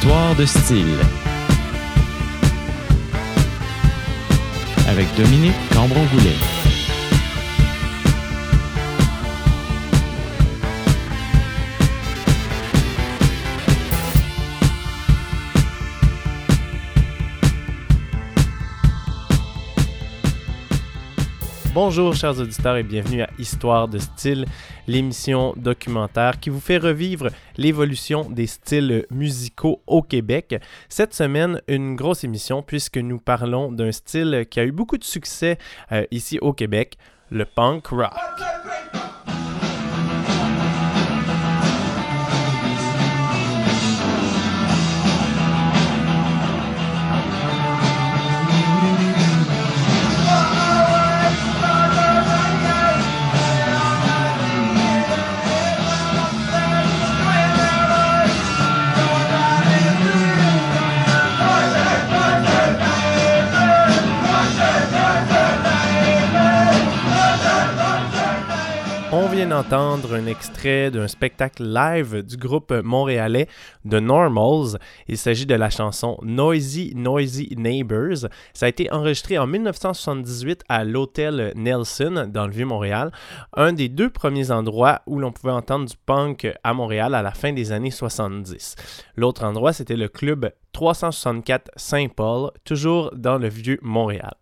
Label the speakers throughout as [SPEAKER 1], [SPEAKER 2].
[SPEAKER 1] Histoire de style. Avec Dominique Cambron-Goulet.
[SPEAKER 2] Bonjour chers auditeurs et bienvenue à Histoire de style, l'émission documentaire qui vous fait revivre l'évolution des styles musicaux au Québec. Cette semaine, une grosse émission puisque nous parlons d'un style qui a eu beaucoup de succès euh, ici au Québec, le punk rock. D'entendre un extrait d'un spectacle live du groupe montréalais The Normals. Il s'agit de la chanson Noisy Noisy Neighbors. Ça a été enregistré en 1978 à l'hôtel Nelson dans le Vieux-Montréal, un des deux premiers endroits où l'on pouvait entendre du punk à Montréal à la fin des années 70. L'autre endroit, c'était le club 364 Saint-Paul, toujours dans le Vieux-Montréal.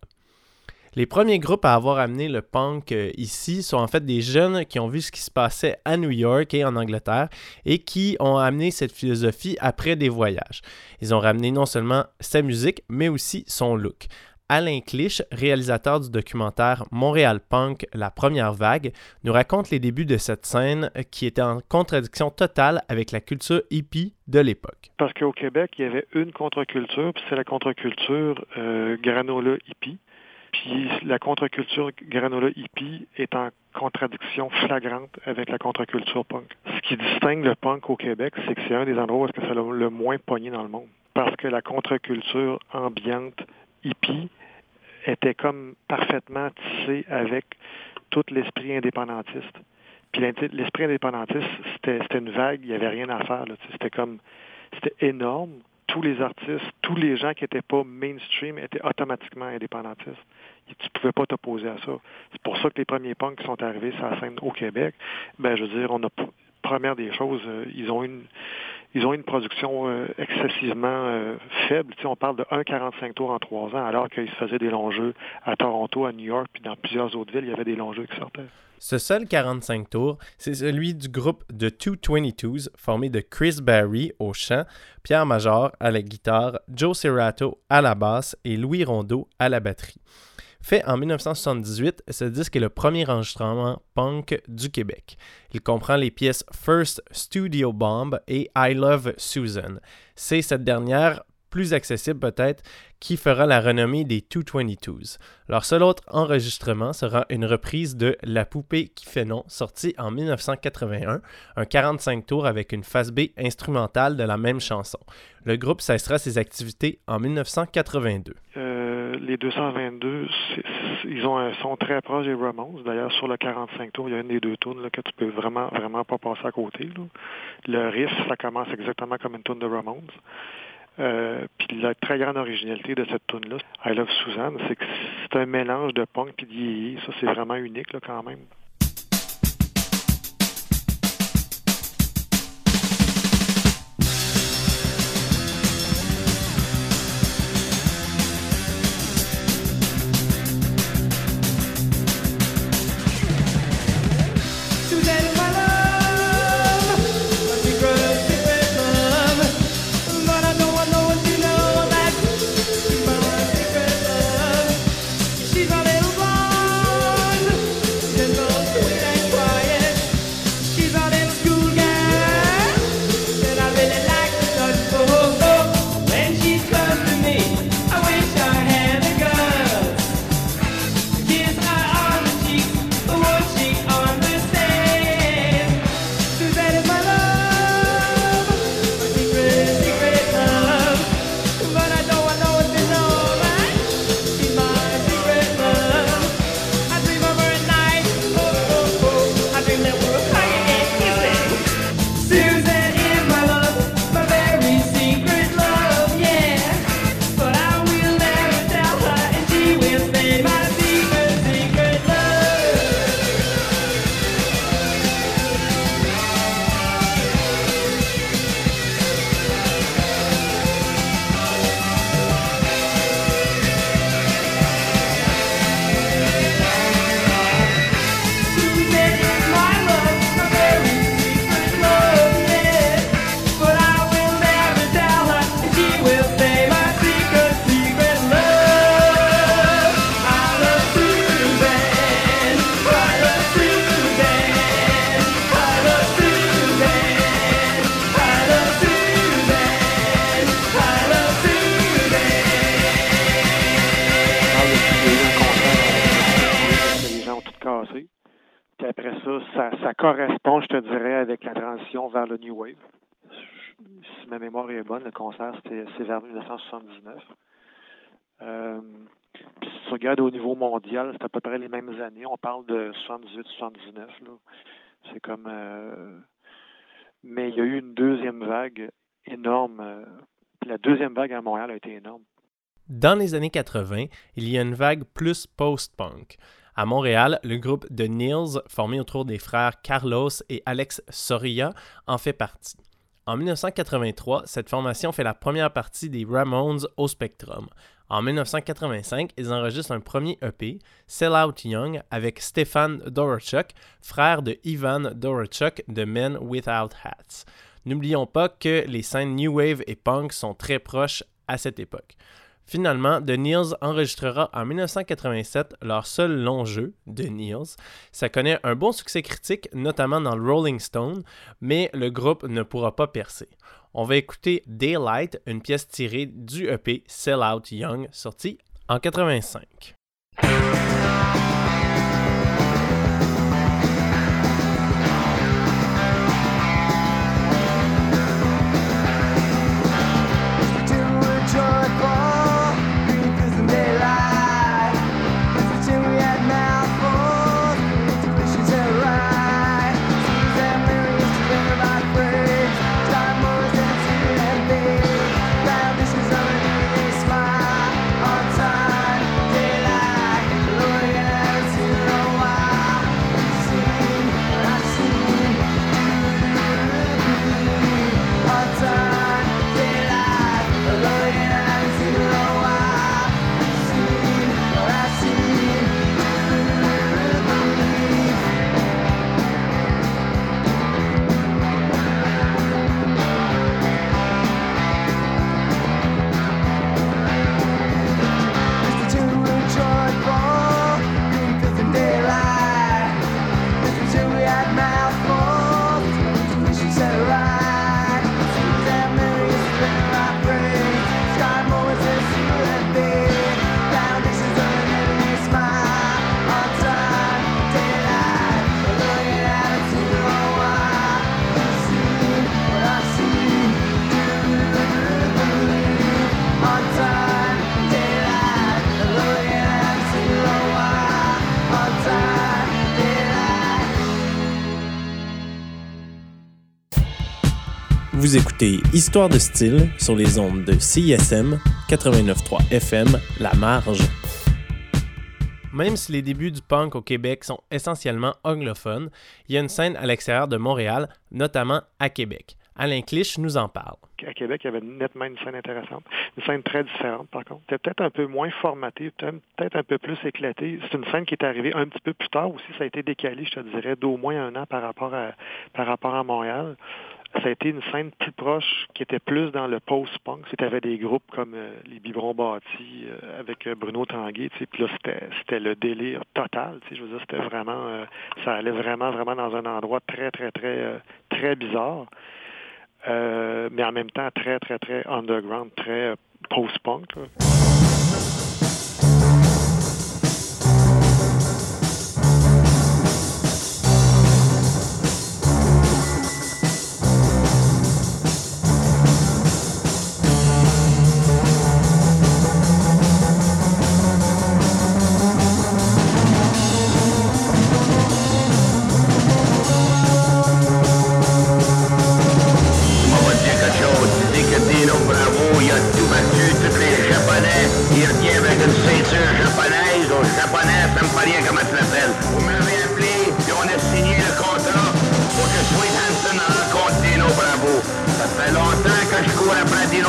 [SPEAKER 2] Les premiers groupes à avoir amené le punk euh, ici sont en fait des jeunes qui ont vu ce qui se passait à New York et en Angleterre et qui ont amené cette philosophie après des voyages. Ils ont ramené non seulement sa musique, mais aussi son look. Alain Clich, réalisateur du documentaire Montréal Punk, la première vague, nous raconte les débuts de cette scène qui était en contradiction totale avec la culture hippie de l'époque.
[SPEAKER 3] Parce qu'au Québec, il y avait une contre-culture, puis c'est la contre-culture euh, granola hippie. Puis la contre-culture granola hippie est en contradiction flagrante avec la contre-culture punk. Ce qui distingue le punk au Québec, c'est que c'est un des endroits où c'est le, le moins pogné dans le monde. Parce que la contre-culture ambiante hippie était comme parfaitement tissée avec tout l'esprit indépendantiste. Puis l'esprit indépendantiste, c'était une vague, il n'y avait rien à faire. C'était comme, c'était énorme tous les artistes, tous les gens qui n'étaient pas mainstream étaient automatiquement indépendantistes. Tu pouvais pas t'opposer à ça. C'est pour ça que les premiers punks qui sont arrivés sur au Québec, ben je veux dire, on a première des choses, euh, ils ont une ils ont une production euh, excessivement euh, faible. Tu sais, on parle de 1,45 tours en trois ans, alors qu'ils se faisaient des longs jeux à Toronto, à New York, puis dans plusieurs autres villes, il y avait des longs jeux qui sortaient.
[SPEAKER 2] Ce seul 45 tours, c'est celui du groupe de 222s formé de Chris Barry au chant, Pierre Major à la guitare, Joe Serrato à la basse et Louis Rondeau à la batterie. Fait en 1978, ce disque est le premier enregistrement punk du Québec. Il comprend les pièces First Studio Bomb et I Love Susan. C'est cette dernière plus accessible peut-être, qui fera la renommée des 222s. Leur seul autre enregistrement sera une reprise de La poupée qui fait non, sorti en 1981, un 45 tours avec une phase B instrumentale de la même chanson. Le groupe cessera ses activités en 1982.
[SPEAKER 3] Euh, les 222, ils ont un son très proche des Ramones. D'ailleurs, sur le 45 tours, il y a une des deux tunes que tu peux vraiment, vraiment pas passer à côté. Là. Le riff, ça commence exactement comme une tune de Ramones. Euh, puis la très grande originalité de cette tune-là, I Love Suzanne, c'est que c'est un mélange de punk et de Ça, c'est vraiment unique là, quand même. 1979. Euh, puis si tu regardes au niveau mondial, c'est à peu près les mêmes années. On parle de 78-79. C'est comme... Euh, mais il y a eu une deuxième vague énorme. Euh, la deuxième vague à Montréal a été énorme.
[SPEAKER 2] Dans les années 80, il y a une vague plus post-punk. À Montréal, le groupe de Nils, formé autour des frères Carlos et Alex Soria, en fait partie. En 1983, cette formation fait la première partie des Ramones au Spectrum. En 1985, ils enregistrent un premier EP, Sell Out Young, avec Stefan Dorachuk, frère de Ivan Dorachuk de Men Without Hats. N'oublions pas que les scènes New Wave et Punk sont très proches à cette époque. Finalement, The Neils enregistrera en 1987 leur seul long jeu, The Neils. Ça connaît un bon succès critique, notamment dans le Rolling Stone, mais le groupe ne pourra pas percer. On va écouter Daylight, une pièce tirée du EP Sell Out Young, sorti en 85. Vous écoutez Histoire de style sur les ondes de CISM 89.3 FM La Marge. Même si les débuts du punk au Québec sont essentiellement anglophones, il y a une scène à l'extérieur de Montréal, notamment à Québec. Alain Clich nous en parle.
[SPEAKER 3] À Québec, il y avait nettement une scène intéressante. Une scène très différente, par contre. C'était peut-être un peu moins formatée, peut-être un peu plus éclatée. C'est une scène qui est arrivée un petit peu plus tard aussi. Ça a été décalé, je te dirais, d'au moins un an par rapport à, par rapport à Montréal ça a été une scène plus proche qui était plus dans le post-punk. C'était avec des groupes comme euh, les Biberons Bâtis euh, avec euh, Bruno Tanguay. Puis là, c'était le délire total. Je veux dire, c'était vraiment ça allait vraiment, vraiment dans un endroit très, très, très, très bizarre. mais en même temps très, très, très underground, très post-punk.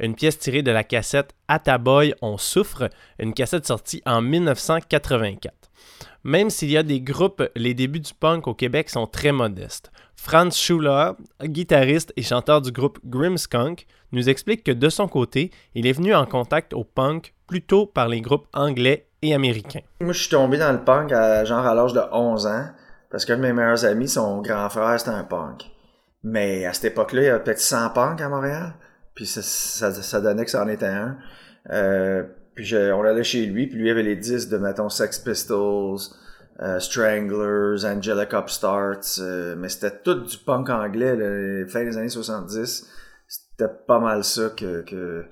[SPEAKER 2] Une pièce tirée de la cassette Ataboy, on souffre, une cassette sortie en 1984. Même s'il y a des groupes, les débuts du punk au Québec sont très modestes. Franz Schuller, guitariste et chanteur du groupe Grimskunk, nous explique que de son côté, il est venu en contact au punk plutôt par les groupes anglais et américains.
[SPEAKER 4] Moi, je suis tombé dans le punk à, genre à l'âge de 11 ans, parce qu'un de mes meilleurs amis, son grand frère, c'était un punk. Mais à cette époque-là, il y avait peut-être 100 punks à Montréal, puis ça, ça, donnait que ça en était un. Euh, puis on allait chez lui, puis lui avait les disques de, mettons, Sex Pistols, euh, Stranglers, Angelic Upstarts, euh, mais c'était tout du punk anglais, fin des années 70. C'était pas mal ça que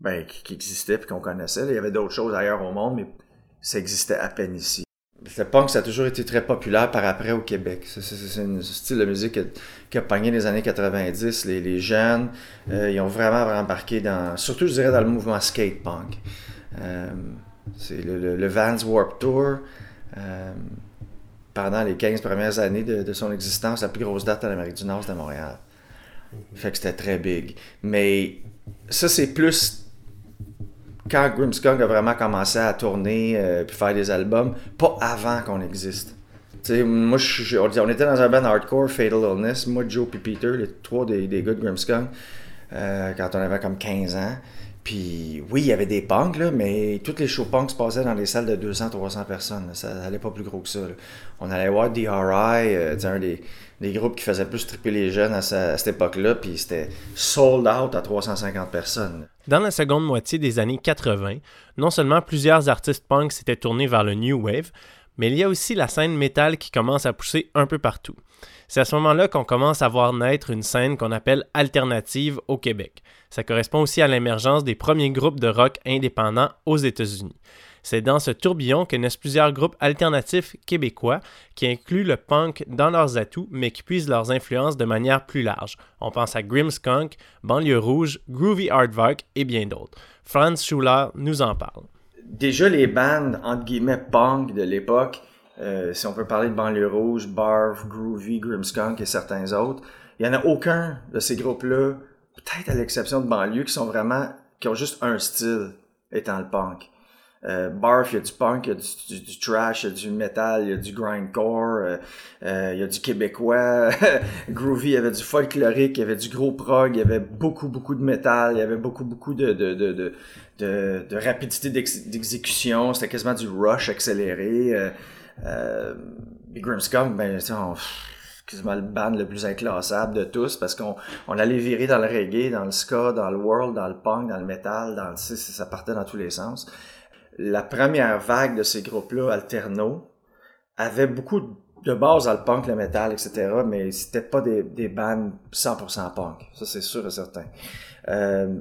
[SPEAKER 4] ben, qui, existait puis qu'on connaissait. Il y avait d'autres choses ailleurs au monde, mais ça existait à peine ici. Le punk, ça a toujours été très populaire par après au Québec. C'est un style de musique qui a, pogné les années 90. Les, les jeunes, euh, ils ont vraiment embarqué dans, surtout je dirais dans le mouvement skate punk. Euh, c'est le, le, Vans Warp Tour. Euh, pendant les 15 premières années de, de, son existence, la plus grosse date en Amérique du Nord, c'était Montréal. Fait que c'était très big. Mais ça, c'est plus quand Grimmskunk a vraiment commencé à tourner et puis faire des albums, pas avant qu'on existe. sais moi, je, on était dans un band hardcore, Fatal Illness, moi, Joe et Peter, les trois des, des gars de Grimmskunk, euh, quand on avait comme 15 ans. Puis oui, il y avait des punks, là, mais toutes les shows punks se passaient dans des salles de 200-300 personnes. Ça n'allait pas plus gros que ça. On allait voir DRI, euh, un des, groupes qui faisait plus les jeunes à, cette époque-là, puis c'était sold out à 350 personnes.
[SPEAKER 2] Dans la seconde moitié des années 80, non seulement plusieurs artistes punks s'étaient tournés vers le New Wave, mais il y a aussi la scène métal qui commence à pousser un peu partout. C'est à ce moment-là qu'on commence à voir naître une scène qu'on appelle alternative au Québec. Ça correspond aussi à l'émergence des premiers groupes de rock indépendants aux États-Unis. C'est dans ce tourbillon que naissent plusieurs groupes alternatifs québécois qui incluent le punk dans leurs atouts mais qui puisent leurs influences de manière plus large. On pense à Grimmskunk, Banlieue Rouge, Groovy Aardvark et bien d'autres. Franz Schuller nous en parle.
[SPEAKER 4] Déjà les bandes entre guillemets punk de l'époque euh, si on peut parler de Banlieue Rouge, Barf, Groovy, Grimskunk et certains autres, il n'y en a aucun de ces groupes-là, peut-être à l'exception de Banlieue, qui sont vraiment, qui ont juste un style, étant le punk. Euh, Barf, il y a du punk, il y a du, trash, il y a du metal, il y a du grindcore, euh, euh, il y a du québécois. Groovy, il y avait du folklorique, il y avait du gros prog, il y avait beaucoup, beaucoup de métal, il y avait beaucoup, beaucoup de, de, de, de, de, rapidité d'exécution. C'était quasiment du rush accéléré. Euh, Grimskunk, ben, c'est quasiment le band le plus inclassable de tous parce qu'on on allait virer dans le reggae, dans le ska, dans le world, dans le punk, dans le metal, dans le, ça partait dans tous les sens. La première vague de ces groupes-là, Alterno, avait beaucoup de base dans le punk, le metal, etc., mais c'était pas des, des bands 100% punk. Ça, c'est sûr et certain. Euh,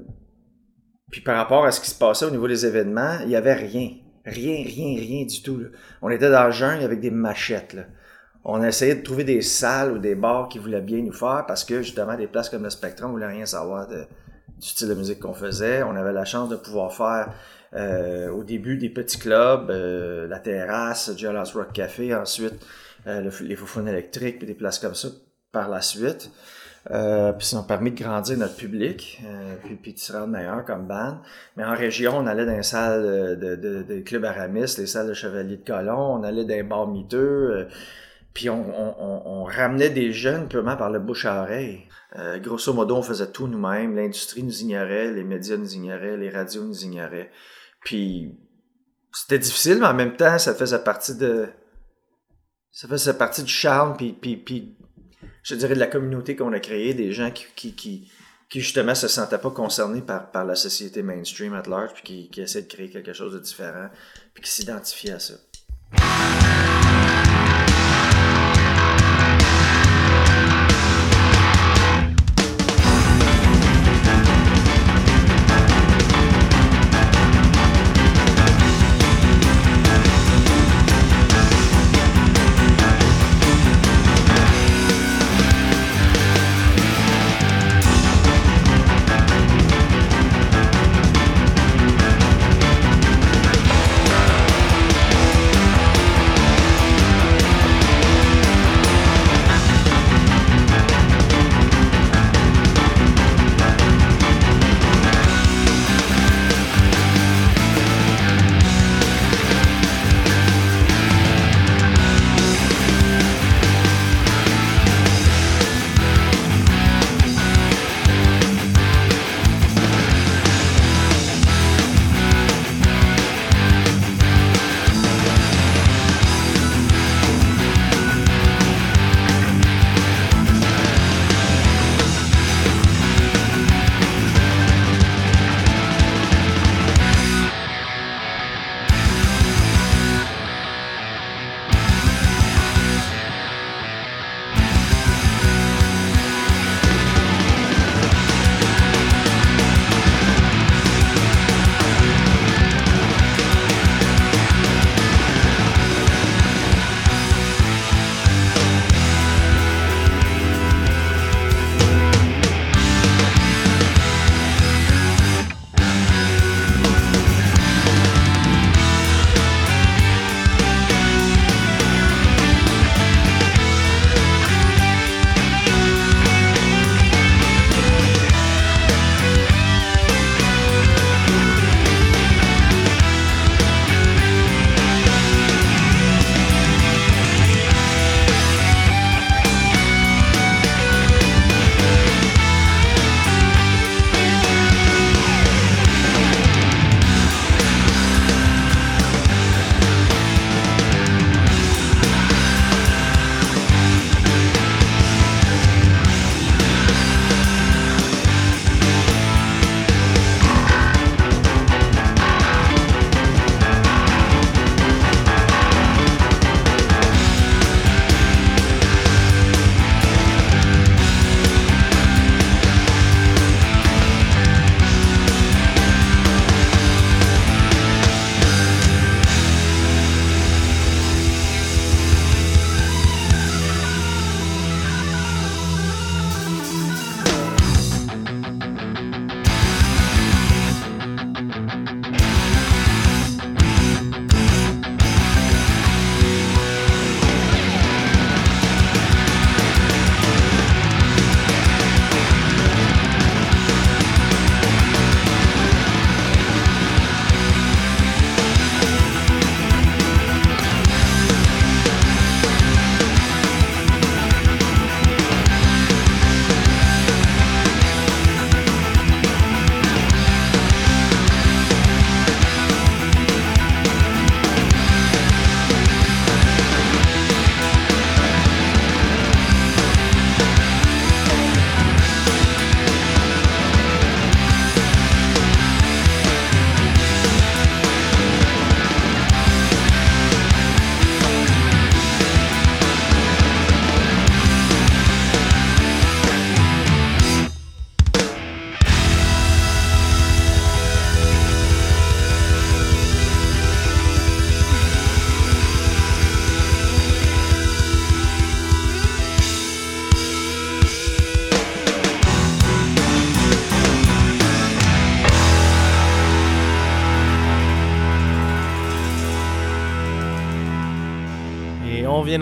[SPEAKER 4] puis par rapport à ce qui se passait au niveau des événements, il y avait rien. Rien, rien, rien du tout. On était dans le jungle avec des machettes. On essayait de trouver des salles ou des bars qui voulaient bien nous faire parce que justement des places comme le Spectrum, on voulait rien savoir du style de musique qu'on faisait. On avait la chance de pouvoir faire euh, au début des petits clubs, euh, la terrasse, Jealous Rock Café, ensuite euh, les Foufounes électriques, puis des places comme ça par la suite. Euh, puis ça m'a permis de grandir notre public, euh, puis, puis de se rendre meilleur comme band. Mais en région, on allait dans les salles de, de, de clubs aramistes, les salles de Chevalier de Colomb, on allait dans les bars miteux, euh, puis on, on, on, ramenait des jeunes purement par le bouche à oreille. Euh, grosso modo, on faisait tout nous-mêmes. L'industrie nous ignorait, les médias nous ignoraient, les radios nous ignoraient. Puis c'était difficile, mais en même temps, ça faisait partie de... Ça faisait partie du charme, puis, puis, puis je dirais, de la communauté qu'on a créée, des gens qui, qui, qui, justement se sentaient pas concernés par, par la société mainstream at large, puis qui, qui essaient de créer quelque chose de différent, puis qui s'identifient à ça.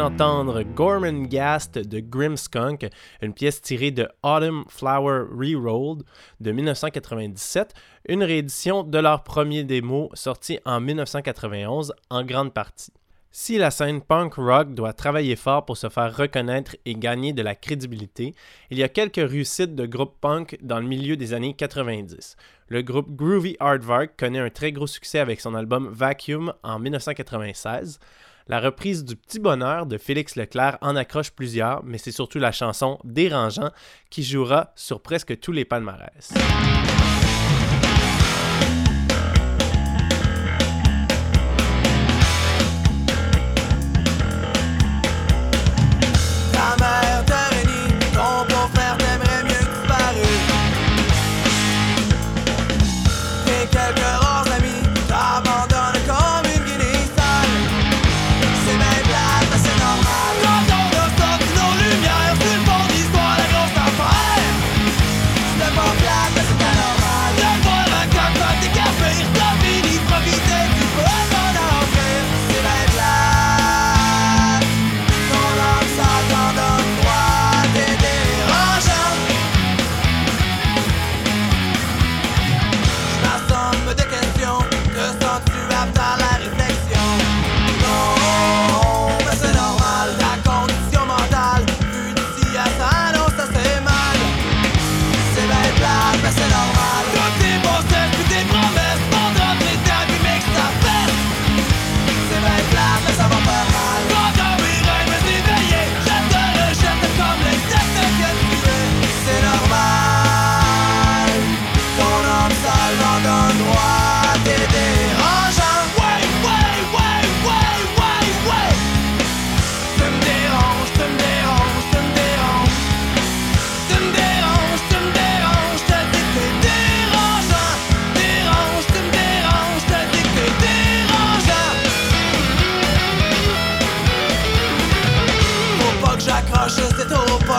[SPEAKER 5] D'entendre Gorman Gast de Grimskunk, une pièce tirée de Autumn Flower Rerolled de 1997, une réédition de leur premier démo sorti en 1991 en grande partie. Si la scène punk rock doit travailler fort pour se faire reconnaître et gagner de la crédibilité, il y a quelques réussites de groupes punk dans le milieu des années 90. Le groupe Groovy Aardvark connaît un très gros succès avec son album Vacuum en 1996. La reprise du Petit Bonheur de Félix Leclerc en accroche plusieurs, mais c'est surtout la chanson Dérangeant qui jouera sur presque tous les palmarès.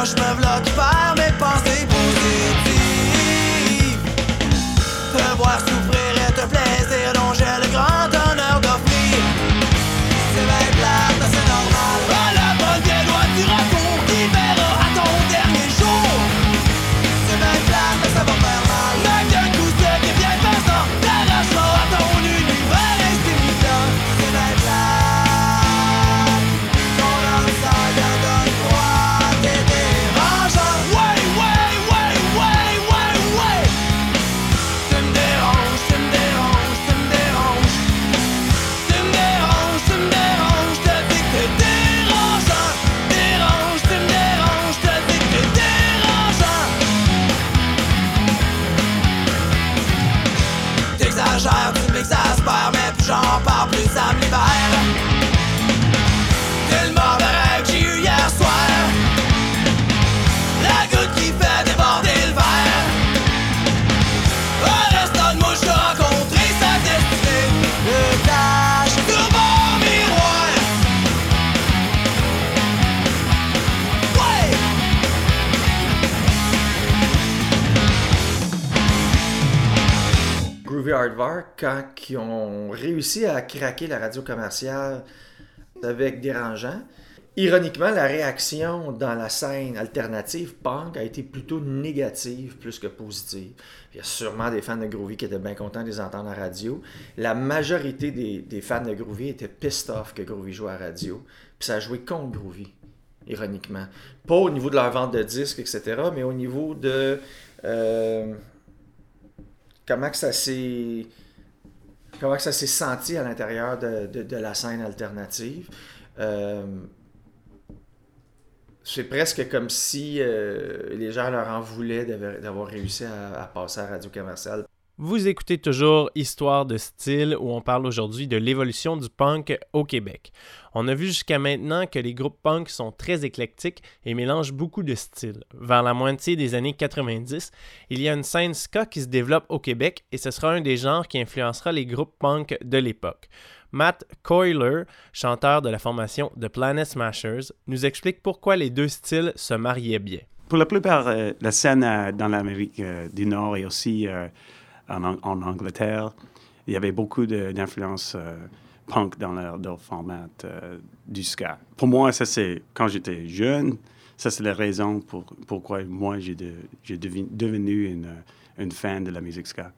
[SPEAKER 5] można w vlog.
[SPEAKER 4] Quand ils ont réussi à craquer la radio commerciale avec Dérangeant, ironiquement, la réaction dans la scène alternative punk a été plutôt négative plus que positive. Il y a sûrement des fans de Groovy qui étaient bien contents de les entendre à la radio. La majorité des, fans de Groovy étaient pissed off que Groovy joue à la radio. Puis ça a joué contre Groovy, ironiquement. Pas au niveau de leur vente de disques, etc., mais au niveau de... Euh, comment que ça s'est comment ça s'est senti à l'intérieur de, la scène alternative. Euh, c'est presque comme si euh, les gens leur en voulaient d'avoir réussi à, à, passer à Radio Commerciale.
[SPEAKER 5] Vous écoutez toujours Histoire de style où on parle aujourd'hui de l'évolution du punk au Québec. On a vu jusqu'à maintenant que les groupes punk sont très éclectiques et mélangent beaucoup de styles. Vers la moitié des années 90, il y a une scène ska qui se développe au Québec et ce sera un des genres qui influencera les groupes punk de l'époque. Matt Coiler, chanteur de la formation The Planet Smashers, nous explique pourquoi les deux styles se mariaient bien.
[SPEAKER 6] Pour la plupart, euh, la scène euh, dans l'Amérique euh, du Nord et aussi en, Angleterre. Il y avait beaucoup d'influences euh, punk dans leur, format euh, du ska. Pour moi, ça c'est quand j'étais jeune, ça c'est la raison pour pourquoi moi j'ai devenu une, fan de la musique ska.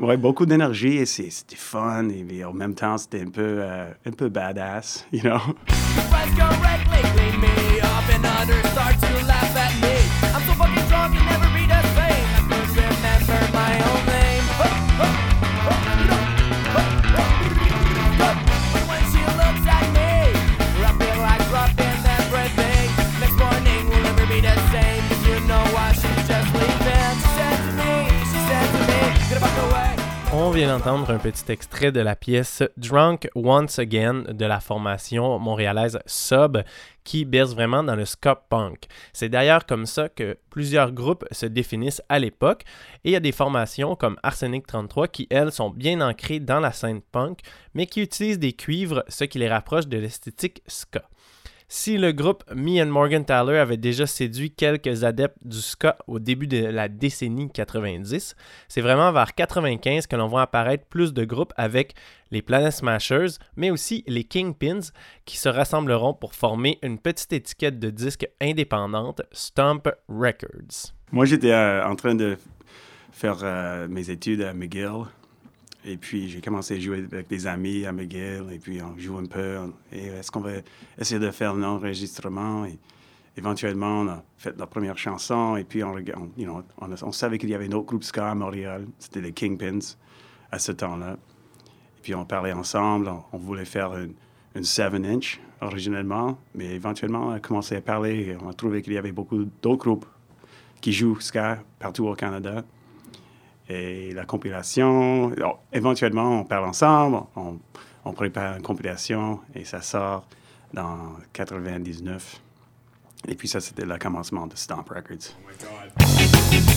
[SPEAKER 6] Ouais, beaucoup d'énergie et c'était fun et, en même temps c'était un peu euh, un peu badass, you know?
[SPEAKER 2] Vient d'entendre un petit extrait de la pièce Drunk Once Again de la formation montréalaise Sub qui berce vraiment dans le ska punk. C'est d'ailleurs comme ça que plusieurs groupes se définissent à l'époque et il y a des formations comme Arsenic 33 qui elles sont bien ancrées dans la scène punk mais qui utilisent des cuivres ce qui les rapproche de l'esthétique ska. Si le groupe Me and Morgan Tyler avait déjà séduit quelques adeptes du ska au début de la décennie 90, c'est vraiment vers 95 que l'on voit apparaître plus de groupes avec les Planet Smashers, mais aussi les Kingpins, qui se rassembleront pour former une petite étiquette de disques indépendante, Stomp Records.
[SPEAKER 6] Moi, j'étais euh, en train de faire euh, mes études à McGill. Et puis, j'ai commencé à jouer avec des amis à McGill. Et puis, on joue un peu. est-ce qu'on va essayer de faire un enregistrement? Éventuellement, on a fait la première chanson. Et puis, on, savait qu'il y avait un autre groupe ska à Montréal. C'était les Kingpins à ce temps-là. Et puis, on parlait ensemble. On, on voulait faire une, une 7-inch originellement. Mais éventuellement, on a commencé à parler. Et on a trouvé qu'il y avait beaucoup d'autres groupes qui jouent ska partout au Canada. Et la compilation, oh, éventuellement, on parle ensemble, on, on prépare une compilation et ça sort dans 99. Et puis ça, c'était le commencement de Stomp Records.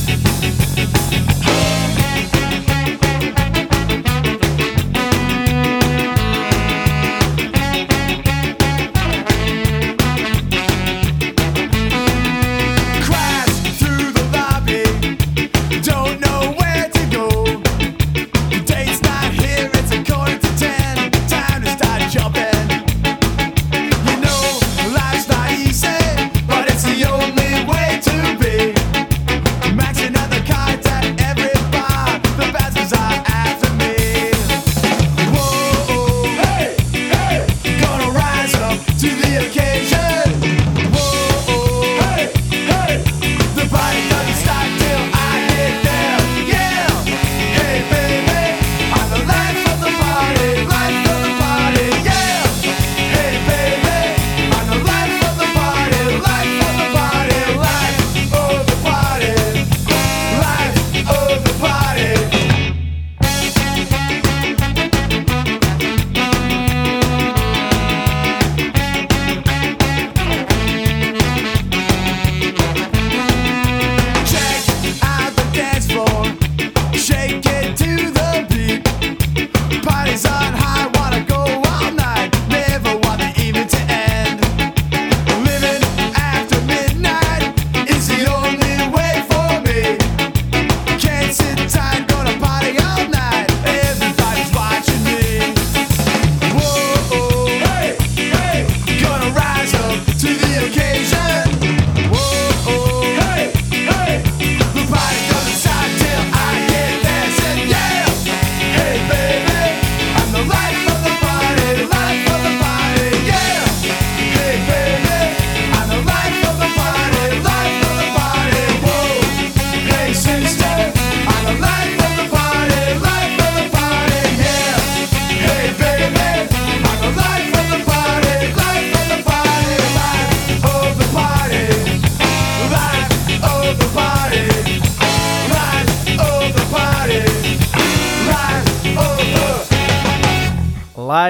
[SPEAKER 7] Crash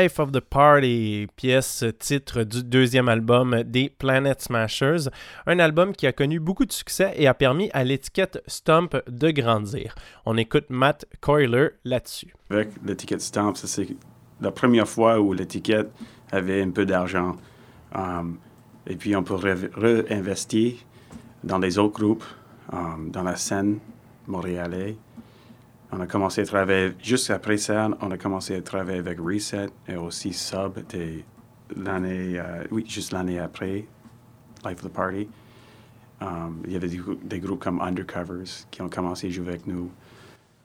[SPEAKER 7] Life of the Party,
[SPEAKER 2] pièce titre du deuxième album des Planet Smashers, un album qui a connu beaucoup de succès et a permis à l'étiquette Stomp de grandir. On écoute Matt Coiler là-dessus.
[SPEAKER 6] Avec l'étiquette Stamp, ça, c'est la première fois où l'étiquette avait un peu d'argent. Um, et puis, on peut réinvestir dans les autres groupes, um, dans la scène montréalaise. On a commencé à travailler, juste après ça, on a commencé à travailler avec Reset et aussi Sub, l'année, euh, oui, juste l'année après, Life of the Party. Um, il y avait des, grou- des groupes comme Undercovers qui ont commencé à jouer avec nous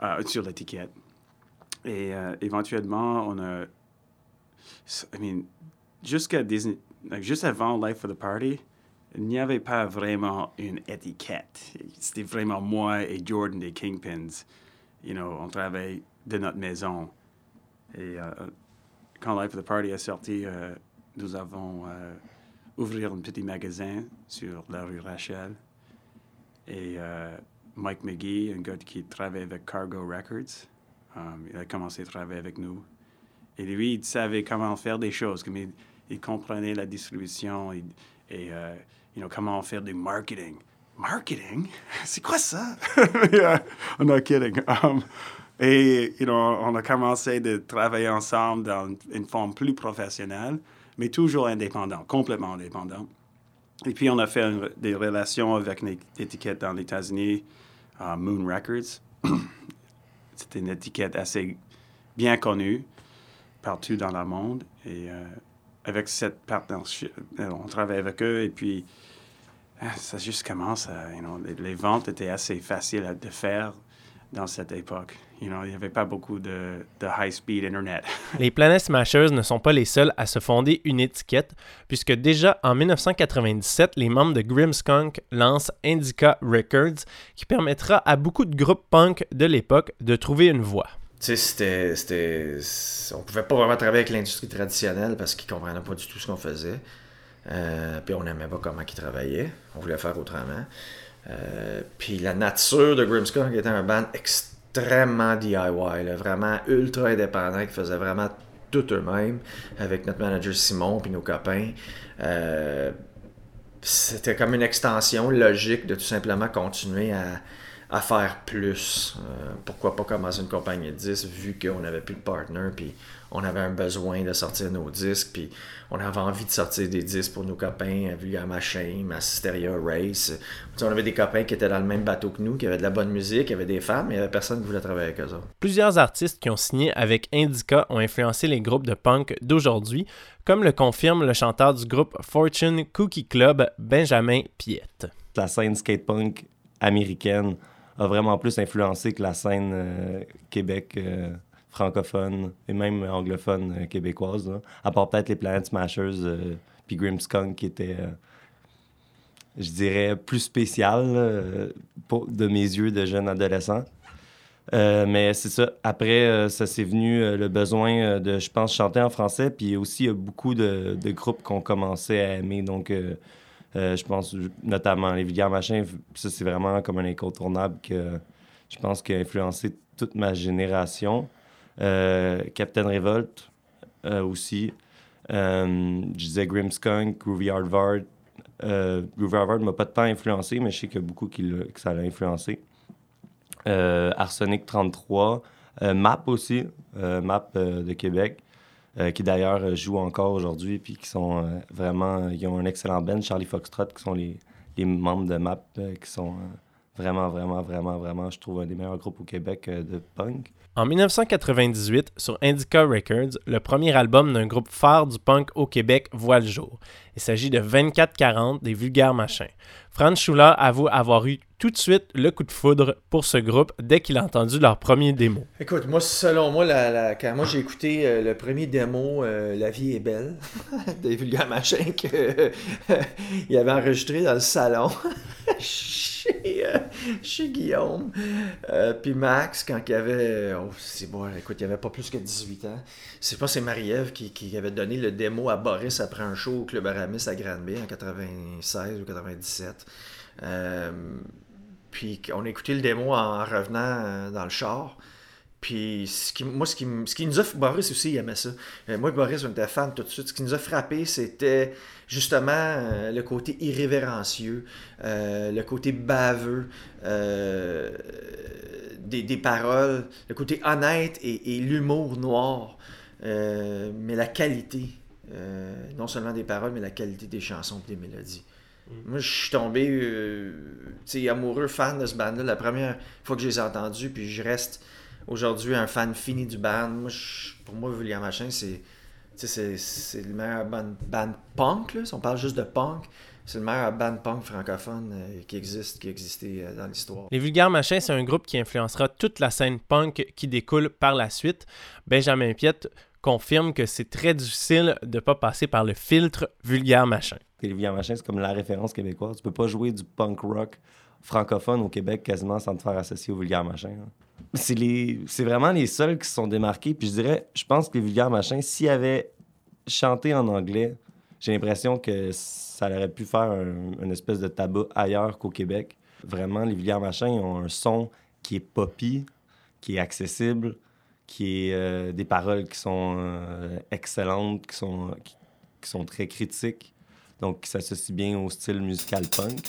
[SPEAKER 6] euh, sur l'étiquette. Et euh, éventuellement, on a. I mean, jusqu'à Disney, juste avant Life of the Party, il n'y avait pas vraiment une étiquette. C'était vraiment moi et Jordan des Kingpins. You know, on travaille de notre maison. Et euh, quand Life of the Party est sorti, euh, nous avons euh, ouvert un petit magasin sur la rue Rachel. Et Mike McGee, un gars qui travaille avec Cargo Records, il a commencé à travailler avec nous. Et lui, il savait comment faire des choses, comme il, il comprenait la distribution et, et, you know, comment faire du marketing. Marketing? C'est quoi ça? yeah, I'm not kidding. Um, et you know, on a commencé de travailler ensemble dans une- forme plus professionnelle, mais toujours indépendant, complètement indépendant. Et puis, on a fait des relations avec une étiquette dans les États-Unis, euh, Moon Records. C'était une étiquette assez bien connue partout dans le monde. Et euh, avec cette euh, on travaille avec eux et puis ça juste commence à, you know, les, les ventes étaient assez faciles à de faire dans cette époque. You know, il n'y avait pas beaucoup de, de high-speed Internet.
[SPEAKER 2] Les Planet Smashers ne sont pas les seuls à se fonder une étiquette, puisque déjà en 1997, les membres de Grimmskunk lancent Indica Records, qui permettra à beaucoup de groupes punk de l'époque de trouver une voie.
[SPEAKER 4] Tu sais, c'était, c'était. c'est- On pouvait pas vraiment travailler avec l'industrie traditionnelle parce qu'ils comprenaient pas du tout ce qu'on faisait. Euh, puis on n'aimait pas comment ils travaillaient. On voulait faire autrement. Euh, puis la nature de Grimmskunk était un band extrêmement DIY, vraiment ultra indépendant, qui faisait vraiment tout eux-mêmes, avec notre manager Simon puis nos copains. Euh, c'était comme une extension logique de tout simplement continuer à, faire plus. Pourquoi pas commencer une compagnie de disques vu qu'on n'avait plus de partner, puis on avait un besoin de sortir nos disques, puis on avait envie de sortir des disques pour nos copains, à Vulgar Machine, à Hysteria Race. On avait des copains qui étaient dans le même bateau que nous, qui avaient de la bonne musique, qui avaient des fans, mais il n'y avait personne qui voulait travailler avec eux autres.
[SPEAKER 2] Plusieurs artistes qui ont signé avec Indica ont influencé les groupes de punk d'aujourd'hui, comme le confirme le chanteur du groupe Fortune Cookie Club, Benjamin Piette.
[SPEAKER 8] la scène skatepunk américaine a vraiment plus influencé que la scène euh, Québec euh, francophone et même anglophone euh, québécoise. À part peut-être les Planet Smashers euh, puis Grimmskunk qui étaient, euh, je dirais, plus spécial de mes yeux de jeune adolescent. Mais c'est ça. Après, ça s'est venu le besoin de, je pense, chanter en français. Puis aussi, il y a beaucoup de, groupes qu'on commençait à aimer. Donc, je pense notamment les Vulgaires Machins. Ça, c'est vraiment comme un incontournable que je pense qui a influencé toute ma génération. Euh, Captain Revolt euh, aussi. Euh, je disais Grimmskunk, Groovy Hardvard. Euh, Groovy Hardvard m'a pas tant influencé, mais je sais qu'il y a beaucoup qui que ça l'a influencé. Arsenic 33. Euh, MAP aussi. MAP de Québec. qui d'ailleurs jouent encore aujourd'hui, puis qui sont vraiment, ils ont un excellent band, Charlie Foxtrot, qui sont les, membres de MAP, qui sont vraiment, vraiment, vraiment, vraiment, je trouve, un des meilleurs groupes au Québec de punk.
[SPEAKER 2] En 1998, sur Indica Records, le premier album d'un groupe phare du punk au Québec voit le jour. Il s'agit de 2440 des Vulgaires Machins. Franz Schuller avoue avoir eu tout de suite le coup de foudre pour ce groupe dès qu'il a entendu leur premier démo.
[SPEAKER 4] Écoute, moi, selon moi, quand moi j'ai écouté euh, le premier démo, euh, La vie est belle, des vulgaires machins qu'il avait enregistré dans le salon chez, euh, chez Guillaume. Euh, puis Max, quand il avait. Oh, c'est bon, écoute, il avait pas plus que 18 ans. C'est pas c'est Marie-Ève qui, qui avait donné le démo à Boris après un show au Club Aramis à Granby en 96 ou 97. Euh, puis on a écouté le démo en revenant euh, dans le char. Puis moi, ce qui, ce qui nous a... Boris aussi, il aimait ça. Euh, moi et Boris, on était fans tout de suite. Ce qui nous a frappé, c'était justement le côté irrévérencieux, le côté baveux des, paroles, le côté honnête et, et l'humour noir. Mais la qualité, non seulement des paroles, mais la qualité des chansons et des mélodies. Moi, je suis tombé euh, amoureux, fan de ce band-là la première fois que je les ai entendus, puis je reste aujourd'hui un fan fini du band. Moi, pour moi, Vulgaire Machin, c'est le meilleur band, punk. Là. Si on parle juste de punk, c'est le meilleur band punk francophone euh, qui existe, qui a existé euh, dans l'histoire.
[SPEAKER 2] Les Vulgaires Machins, c'est un groupe qui influencera toute la scène punk qui découle par la suite. Benjamin Piette confirme que c'est très difficile de pas passer par le filtre Vulgaire Machin.
[SPEAKER 5] Les Vulgaires Machins, c'est comme la référence québécoise. Tu peux pas jouer du punk rock francophone au Québec quasiment sans te faire associer aux Vulgaires Machins. hein. C'est les... c'est vraiment les seuls qui se sont démarqués. Puis je dirais, je pense que les Vulgaires Machins, s'ils avaient chanté en anglais, j'ai l'impression que ça aurait pu faire un- une espèce de tabac ailleurs qu'au Québec. Vraiment, les Vulgaires Machins ont un son qui est poppy, qui est accessible, qui est euh, des paroles qui sont euh, excellentes, qui sont, qui sont très critiques, donc qui s'associent bien au style musical punk.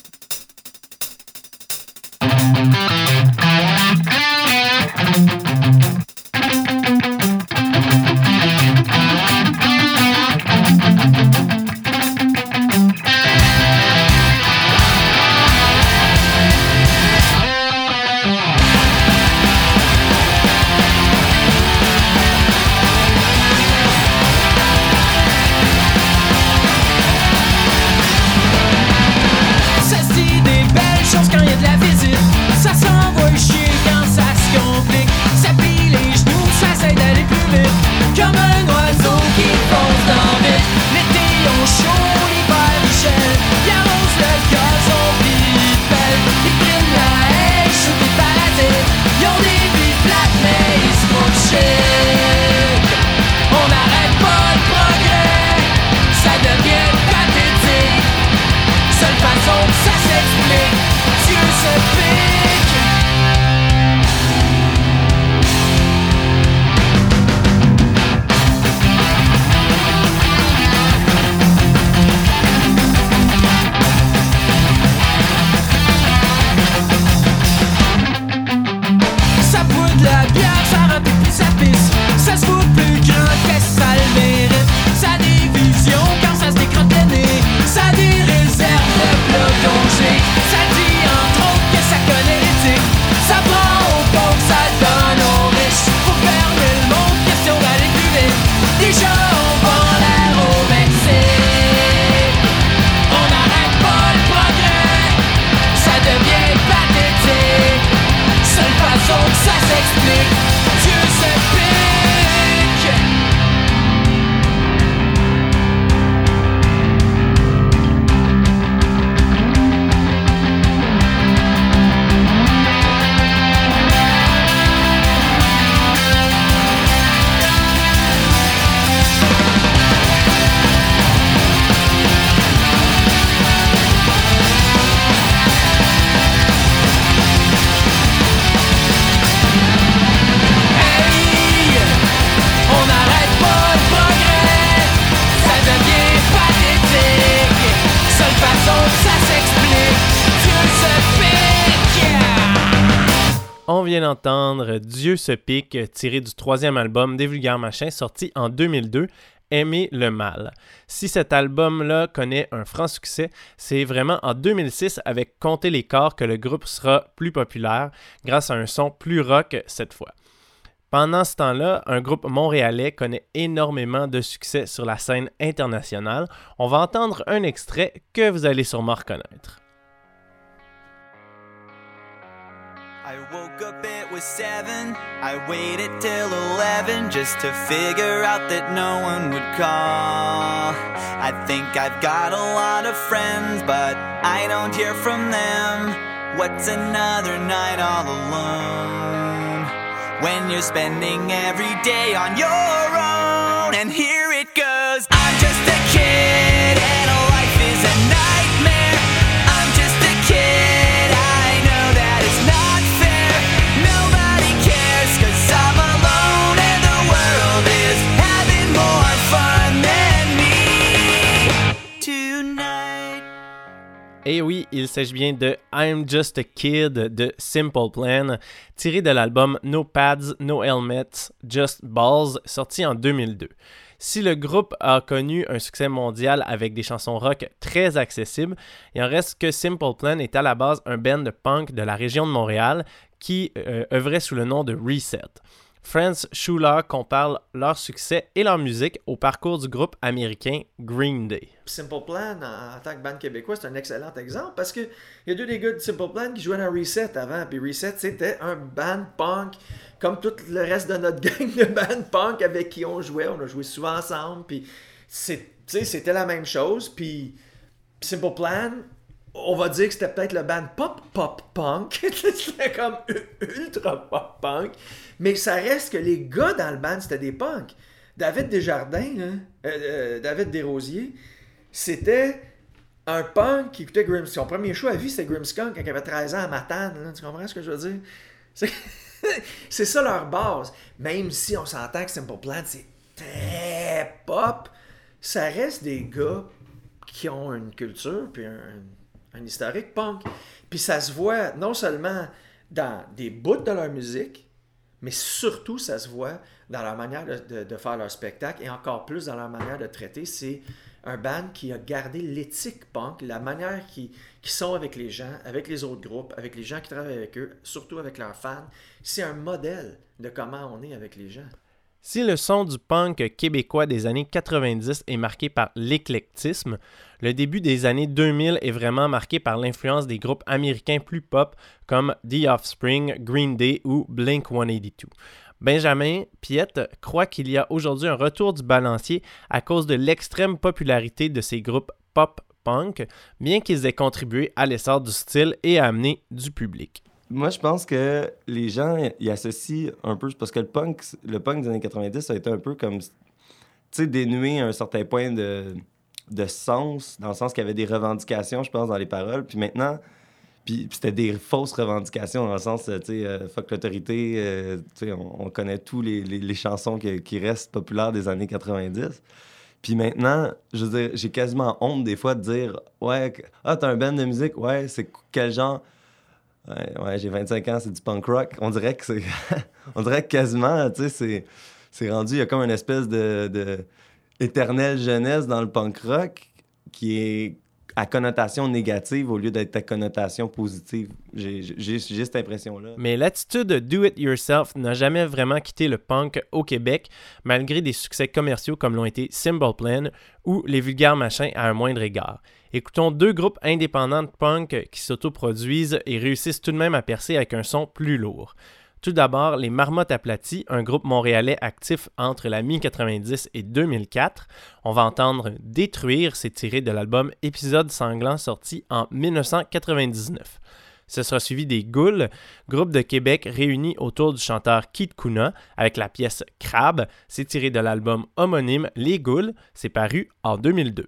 [SPEAKER 2] Vient d'entendre Dieu se pique, tiré du troisième album des Vulgaires Machins, sorti en 2002, Aimer le mal. Si cet album-là connaît un franc succès, c'est vraiment en 2006 avec Compter les corps que le groupe sera plus populaire grâce à un son plus rock cette fois. Pendant ce temps-là, un groupe montréalais connaît énormément de succès sur la scène internationale. On va entendre un extrait que vous allez sûrement reconnaître.
[SPEAKER 9] I woke up, it was seven. I waited till eleven just to figure out that no one would call. I think I've got a lot of friends, but I don't hear from them. What's another night all alone? When you're spending every day on your own, and here it goes.
[SPEAKER 2] Et oui, il s'agit bien de I'm Just a Kid de Simple Plan, tiré de l'album No Pads, No Helmets, Just Balls, sorti en 2002. Si le groupe a connu un succès mondial avec des chansons rock très accessibles, il en reste que Simple Plan est à la base un band de punk de la région de Montréal qui euh, œuvrait sous le nom de Reset. Franz Schuller compare leur succès et leur musique au parcours du groupe américain Green Day.
[SPEAKER 4] Simple Plan, en, tant que band québécois, c'est un excellent exemple parce que il y a deux des gars de Simple Plan qui jouaient dans Reset avant. Puis Reset, c'était un band punk, comme tout le reste de notre gang de band punk avec qui on jouait. On a joué souvent ensemble. Puis c'était la même chose. Puis Simple Plan, on va dire que c'était peut-être le band pop pop punk. c'était comme ultra pop punk. Mais ça reste que les gars dans le band, c'était des punks. David Desjardins, euh, euh, David Desrosiers, c'était un punk qui écoutait Grim Son premier show à vie, c'était Grimmskunk quand il avait 13 ans à Matane. Tu comprends ce que je veux dire? C'est, c'est ça leur base. Même si on s'entend que Simple Plan, c'est très pop, ça reste des gars qui ont une culture puis un, un historique punk. Puis ça se voit non seulement dans des bouts de leur musique, mais surtout ça se voit dans leur manière de, faire leur spectacle et encore plus dans leur manière de traiter. C'est un band qui a gardé l'éthique punk, la manière qu'ils qui sont avec les gens, avec les autres groupes, avec les gens qui travaillent avec eux, surtout avec leurs fans. C'est un modèle de comment on est avec les gens.
[SPEAKER 2] Si le son du punk québécois des années 90 est marqué par l'éclectisme, le début des années 2000 est vraiment marqué par l'influence des groupes américains plus pop comme The Offspring, Green Day ou Blink 182. Benjamin Piette croit qu'il y a aujourd'hui un retour du balancier à cause de l'extrême popularité de ces groupes pop-punk, bien qu'ils aient contribué à l'essor du style et à amener du public.
[SPEAKER 8] Moi, je pense que les gens y associent un peu, parce que le punk, le punk des années 90, ça a été un peu comme, tu sais, dénué à un certain point de, de sens, dans le sens qu'il y avait des revendications, je pense, dans les paroles. Puis maintenant, puis, c'était des fausses revendications, dans le sens, tu sais, euh, fuck l'autorité, euh, tu sais, on, on connaît tous les, les, chansons qui, qui restent populaires des années 90. Puis maintenant, je veux dire, j'ai quasiment honte des fois de dire, ouais, ah, t'as un band de musique, ouais, c'est quel genre? Ouais, ouais, j'ai 25 ans, c'est du punk rock. On dirait que c'est. on dirait que quasiment, tu sais, c'est, rendu. Il y a comme une espèce de, de éternelle jeunesse dans le punk rock qui est à connotation négative au lieu d'être à connotation positive. J'ai, cette impression-là.
[SPEAKER 2] Mais l'attitude do it yourself n'a jamais vraiment quitté le punk au Québec, malgré des succès commerciaux comme l'ont été Symbol Plan ou Les Vulgaires Machins à un moindre égard. Écoutons deux groupes indépendants de punk qui s'autoproduisent et réussissent tout de même à percer avec un son plus lourd. Tout d'abord, les Marmottes Aplaties, un groupe montréalais actif entre la mi-90 et 2004. On va entendre Détruire, c'est tiré de l'album Épisode sanglant sorti en 1999. Ce sera suivi des Ghouls, groupe de Québec réuni autour du chanteur Kid Kuna avec la pièce Crab. C'est tiré de l'album homonyme Les Ghouls. C'est paru en 2002.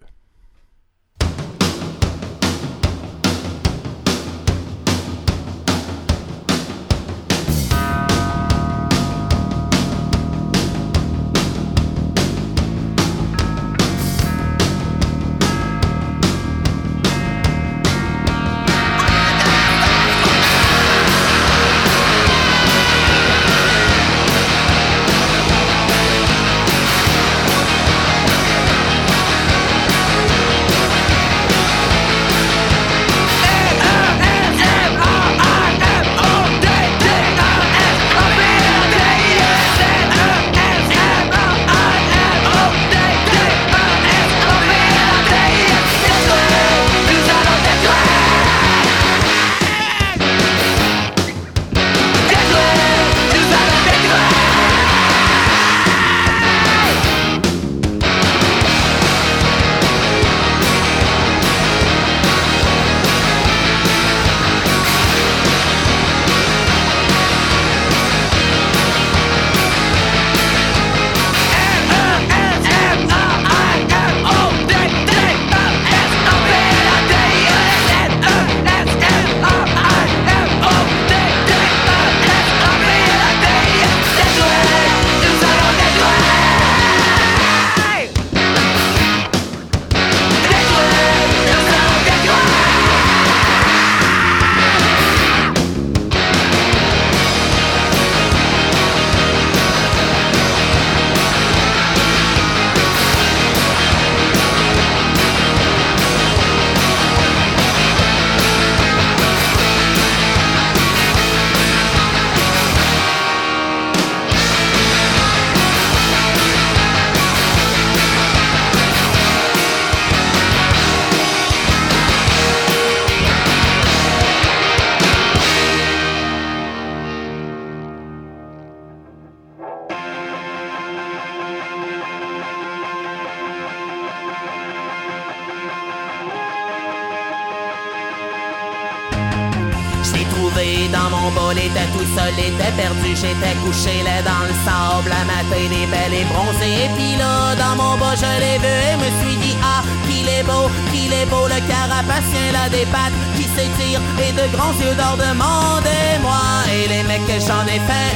[SPEAKER 10] J'étais couché là dans le sable, la matin des belles et bronzée. Et puis là, dans mon bas, je l'ai vu et me suis dit, ah, qu'il est beau, qu'il est beau, le carapacien là des pattes qui s'étire et de grands yeux d'or demandez-moi. Et les mecs que j'en ai fait,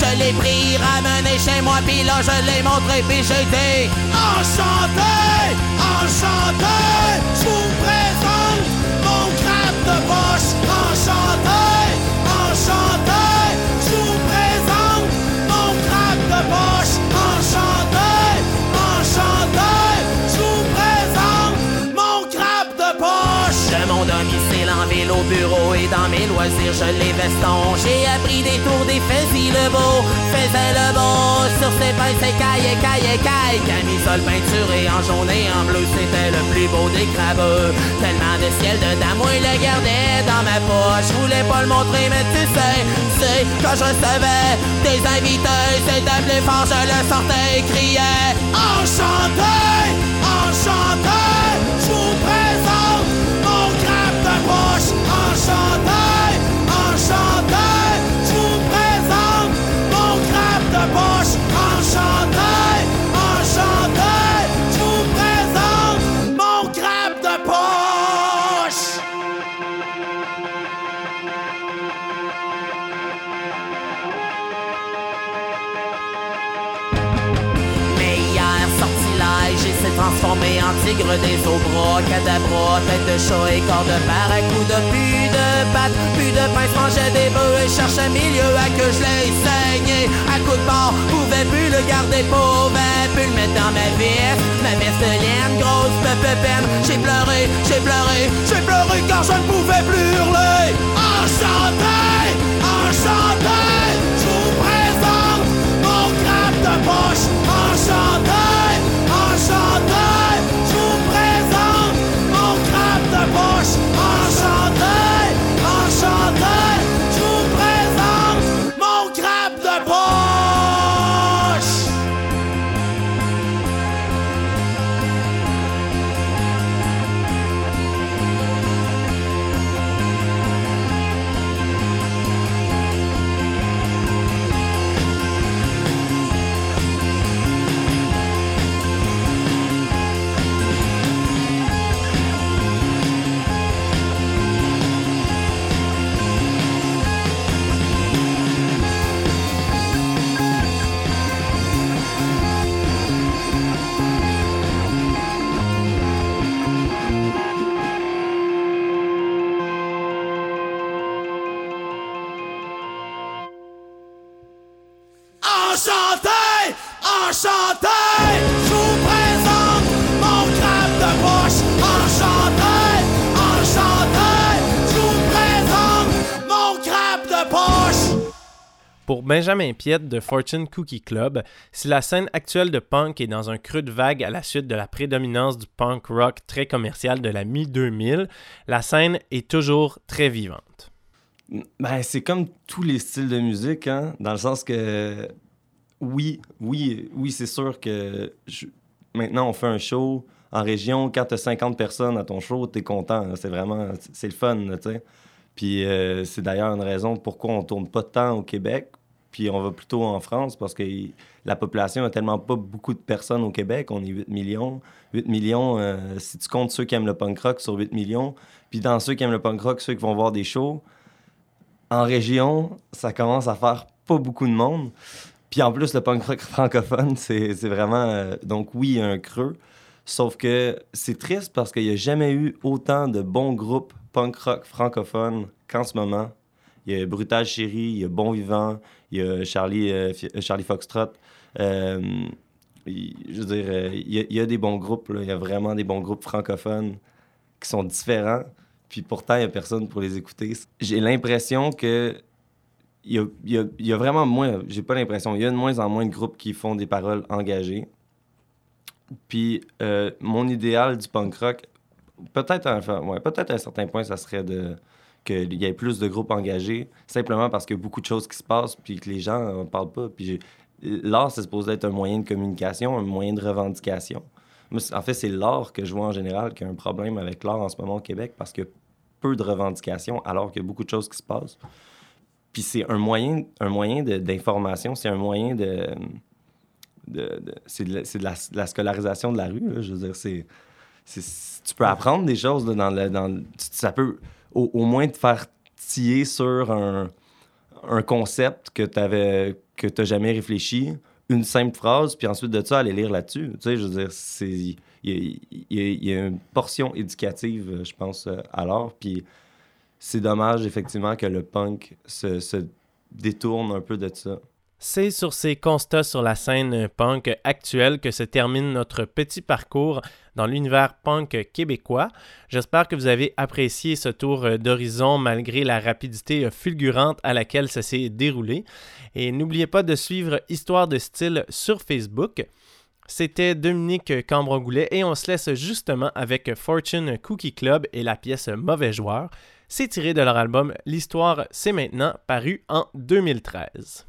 [SPEAKER 10] je l'ai pris, ramené chez moi, puis là je l'ai montré, puis j'ai dit Enchanté, enchanté, je vous présente mon crabe de poche. Enchanté, enchanté, dans mes loisirs, je les veston. J'ai appris des tours des faisies le beau, faisait le beau sur ses pinces et caille, caille, caille. Camisole peinturée en jaune et en bleu, c'était le plus beau des crabeux. Tellement de ciel de moi, il le gardait dans ma poche. Je voulais pas le montrer, mais tu sais, sais, quand je recevais des invités, c'était plus fort, je le sortais et criais Enchanté, enchanté, je tigre des eaux bras, cadabra, tête de chat et corps de barracuda, plus de pattes, plus de pince, mangeait des bœufs et cherchait milieu à que je l'ai saigné. À coup de barre, pouvais plus le garder, pouvais plus le mettre dans ma veste, ma veste de laine, grosse peu peine. J'ai pleuré, j'ai pleuré, j'ai pleuré car je ne pouvais plus hurler. Enchanté, enchanté, enchanté, je vous présente mon crabe de poche. Enchanté, enchanté, je vous présente mon crabe de poche.
[SPEAKER 2] Pour Benjamin Piette de Fortune Cookie Club, si la scène actuelle de punk est dans un creux de vague à la suite de la prédominance du punk rock très commercial de la mi-2000, la scène est toujours très vivante.
[SPEAKER 8] Ben, c'est comme tous les styles de musique, hein, dans le sens que oui, oui, oui, c'est sûr que maintenant on fait un show en région, quand tu as 50 personnes à ton show, tu es content, c'est vraiment c'est le fun, tu sais. Puis euh, c'est d'ailleurs une raison pourquoi on tourne pas tant au Québec, puis on va plutôt en France parce que la population a tellement pas beaucoup de personnes au Québec, on est 8 millions. 8 millions, euh, si tu comptes ceux qui aiment le punk rock sur 8 millions, puis dans ceux qui aiment le punk rock, ceux qui vont voir des shows, en région, ça commence à faire pas beaucoup de monde. Puis en plus, le punk rock francophone, c'est vraiment. euh, donc, oui, un creux. Sauf que c'est triste parce qu'il n'y a jamais eu autant de bons groupes punk rock francophones qu'en ce moment. Il y a Brutal Chéri, il y a Bon Vivant, il y a Charlie, euh, euh, Charlie Foxtrot. Je veux dire, il y, a- des bons groupes, il y a vraiment des bons groupes francophones qui sont différents. Puis pourtant, il n'y a personne pour les écouter. J'ai l'impression que il y a, vraiment moins, j'ai pas l'impression, il y a de moins en moins de groupes qui font des paroles engagées. Puis euh, mon idéal du punk rock, peut-être ouais, peut-être à un certain point, ça serait de qu'il y ait plus de groupes engagés, simplement parce qu'il y a beaucoup de choses qui se passent, puis que les gens ne parlent pas. Puis l'art, c'est supposé être un moyen de communication, un moyen de revendication. En fait, c'est l'art que je vois en général qui a un problème avec l'art en ce moment au Québec, parce a peu de revendications alors qu'il y a beaucoup de choses qui se passent. Puis c'est un moyen, un moyen de- d'information, c'est un moyen de. de- de- c'est de, la- c'est de la, de la scolarisation de la rue. là. Je veux dire, c'est. c'est- Tu peux apprendre des choses là, dans le. Dans, ça peut au, au moins te faire tiller sur un, un concept que tu que tu jamais réfléchi, une simple phrase, puis ensuite de ça, aller lire là-dessus. Tu sais, je veux dire, c'est. Il y, a- y y une portion éducative, je pense, euh, à l'art. Puis c'est dommage, effectivement, que le punk se, détourne un peu de ça.
[SPEAKER 7] C'est sur ces constats sur la scène punk actuelle que se termine notre petit parcours dans l'univers punk québécois. J'espère que vous avez apprécié ce tour euh, d'horizon malgré la rapidité euh, fulgurante à laquelle ça s'est déroulé. Et n'oubliez pas de suivre Histoire de style sur Facebook. C'était Dominique Cambron-Goulet et on se laisse justement avec Fortune Cookie Club et la pièce Mauvais joueur. C'est tiré de leur album L'Histoire, c'est maintenant, paru en 2013.